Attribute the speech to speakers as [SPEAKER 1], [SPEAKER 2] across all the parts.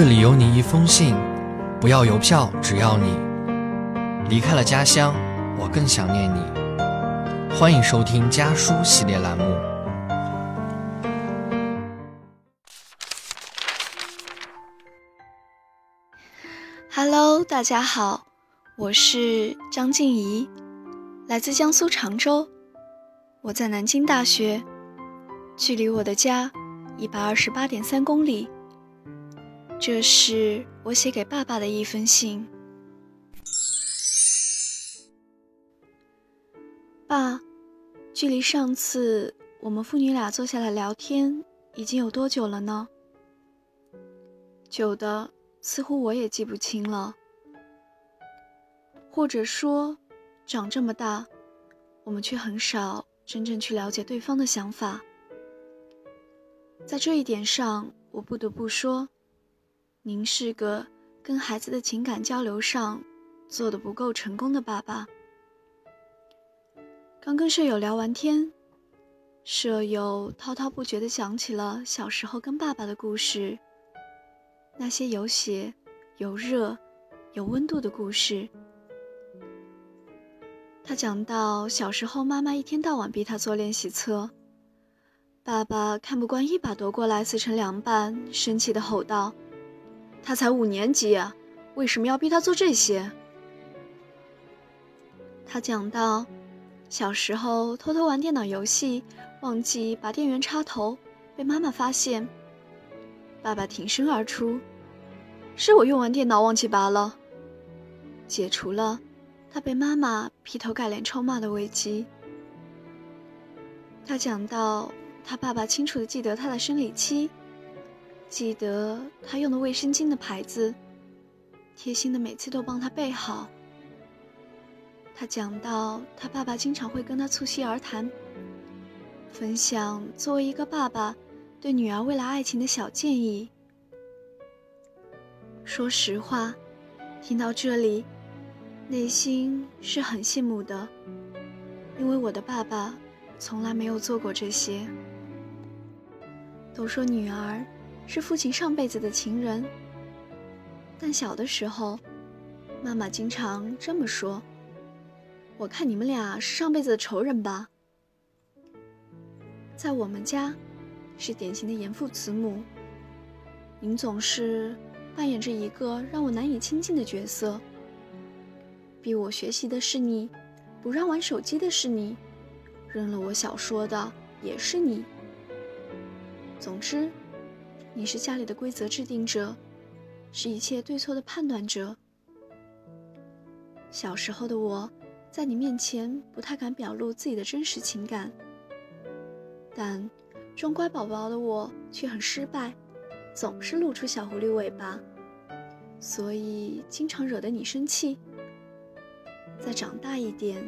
[SPEAKER 1] 这里有你一封信，不要邮票，只要你离开了家乡，我更想念你。欢迎收听家书系列栏目。
[SPEAKER 2] Hello，大家好，我是张静怡，来自江苏常州。我在南京大学，距离我的家一百二十八点三公里。这是我写给爸爸的一封信。爸，距离上次我们父女俩坐下来聊天已经有多久了呢？久的似乎我也记不清了。或者说，长这么大，我们却很少真正去了解对方的想法。在这一点上，我不得不说。您是个跟孩子的情感交流上做的不够成功的爸爸。刚跟舍友聊完天，舍友滔滔不绝地讲起了小时候跟爸爸的故事，那些有血、有热、有温度的故事。他讲到小时候，妈妈一天到晚逼他做练习册，爸爸看不惯，一把夺过来撕成两半，生气地吼道。他才五年级啊，为什么要逼他做这些？他讲到，小时候偷偷玩电脑游戏，忘记拔电源插头，被妈妈发现。爸爸挺身而出，是我用完电脑忘记拔了，解除了他被妈妈劈头盖脸臭骂的危机。他讲到，他爸爸清楚的记得他的生理期。记得他用的卫生巾的牌子，贴心的每次都帮他备好。他讲到他爸爸经常会跟他促膝而谈，分享作为一个爸爸对女儿未来爱情的小建议。说实话，听到这里，内心是很羡慕的，因为我的爸爸从来没有做过这些。都说女儿。是父亲上辈子的情人，但小的时候，妈妈经常这么说：“我看你们俩是上辈子的仇人吧。”在我们家，是典型的严父慈母。您总是扮演着一个让我难以亲近的角色，逼我学习的是你，不让玩手机的是你，扔了我小说的也是你。总之。你是家里的规则制定者，是一切对错的判断者。小时候的我，在你面前不太敢表露自己的真实情感，但装乖宝宝的我却很失败，总是露出小狐狸尾巴，所以经常惹得你生气。再长大一点，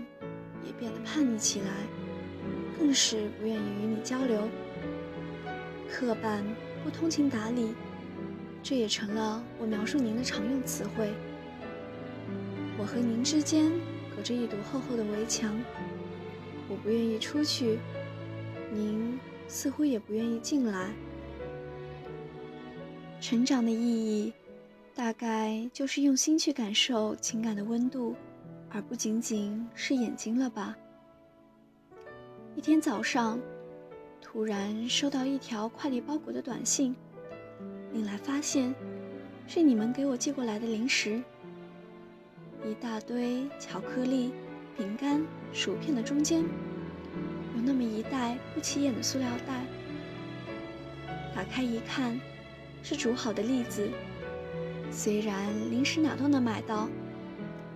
[SPEAKER 2] 也变得叛逆起来，更是不愿意与你交流，刻板。不通情达理，这也成了我描述您的常用词汇。我和您之间隔着一堵厚厚的围墙，我不愿意出去，您似乎也不愿意进来。成长的意义，大概就是用心去感受情感的温度，而不仅仅是眼睛了吧？一天早上。突然收到一条快递包裹的短信，领来发现是你们给我寄过来的零食，一大堆巧克力、饼干、薯片的中间有那么一袋不起眼的塑料袋。打开一看，是煮好的栗子。虽然零食哪都能买到，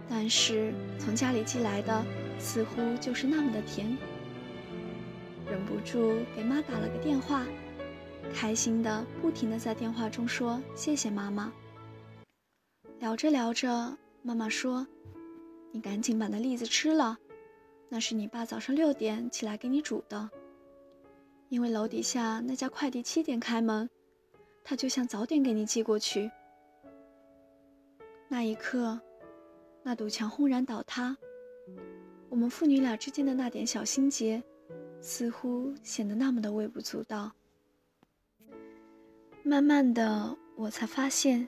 [SPEAKER 2] 但是从家里寄来的似乎就是那么的甜。忍不住给妈打了个电话，开心的不停的在电话中说谢谢妈妈。聊着聊着，妈妈说：“你赶紧把那栗子吃了，那是你爸早上六点起来给你煮的。因为楼底下那家快递七点开门，他就想早点给你寄过去。”那一刻，那堵墙轰然倒塌，我们父女俩之间的那点小心结。似乎显得那么的微不足道。慢慢的，我才发现，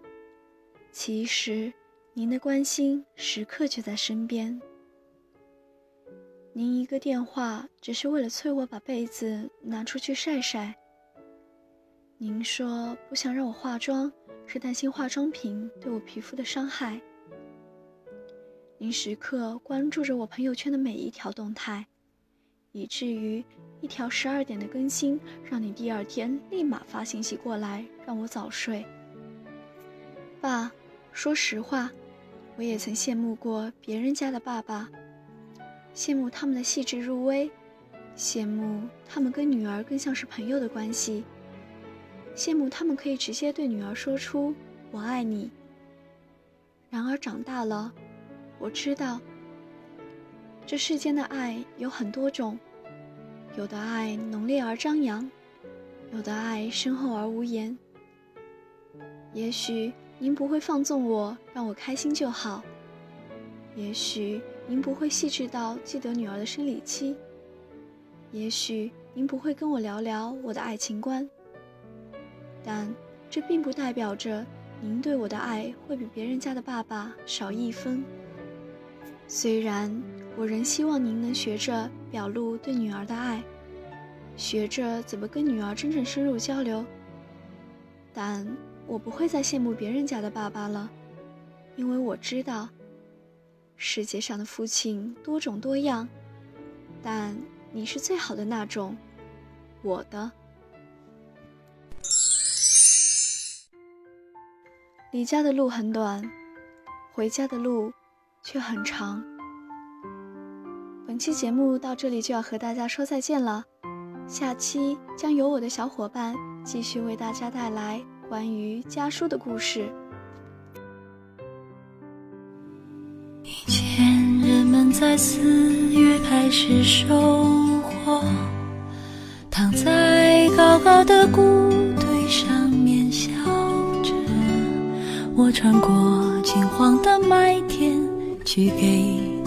[SPEAKER 2] 其实您的关心时刻就在身边。您一个电话，只是为了催我把被子拿出去晒晒。您说不想让我化妆，是担心化妆品对我皮肤的伤害。您时刻关注着我朋友圈的每一条动态，以至于一条十二点的更新，让你第二天立马发信息过来让我早睡。爸，说实话，我也曾羡慕过别人家的爸爸。羡慕他们的细致入微，羡慕他们跟女儿更像是朋友的关系，羡慕他们可以直接对女儿说出“我爱你”。然而长大了，我知道，这世间的爱有很多种，有的爱浓烈而张扬，有的爱深厚而无言。也许您不会放纵我，让我开心就好。也许。您不会细致到记得女儿的生理期，也许您不会跟我聊聊我的爱情观，但这并不代表着您对我的爱会比别人家的爸爸少一分。虽然我仍希望您能学着表露对女儿的爱，学着怎么跟女儿真正深入交流，但我不会再羡慕别人家的爸爸了，因为我知道。世界上的父亲多种多样，但你是最好的那种，我的。离家的路很短，回家的路却很长。本期节目到这里就要和大家说再见了，下期将由我的小伙伴继续为大家带来关于家书的故事。
[SPEAKER 3] 以前人们在四月开始收获，躺在高高的谷堆上面笑着。我穿过金黄的麦田，去给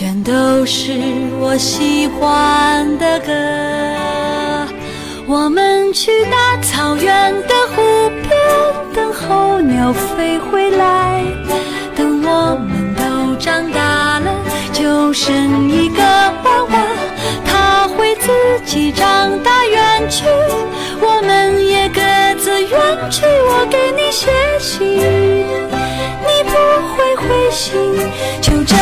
[SPEAKER 3] 全都是我喜欢的歌。我们去大草原的湖边等候鸟飞回来。等我们都长大了就生一个娃娃他会自己长大远去。我们也各自远去我给你写信你不会回信就这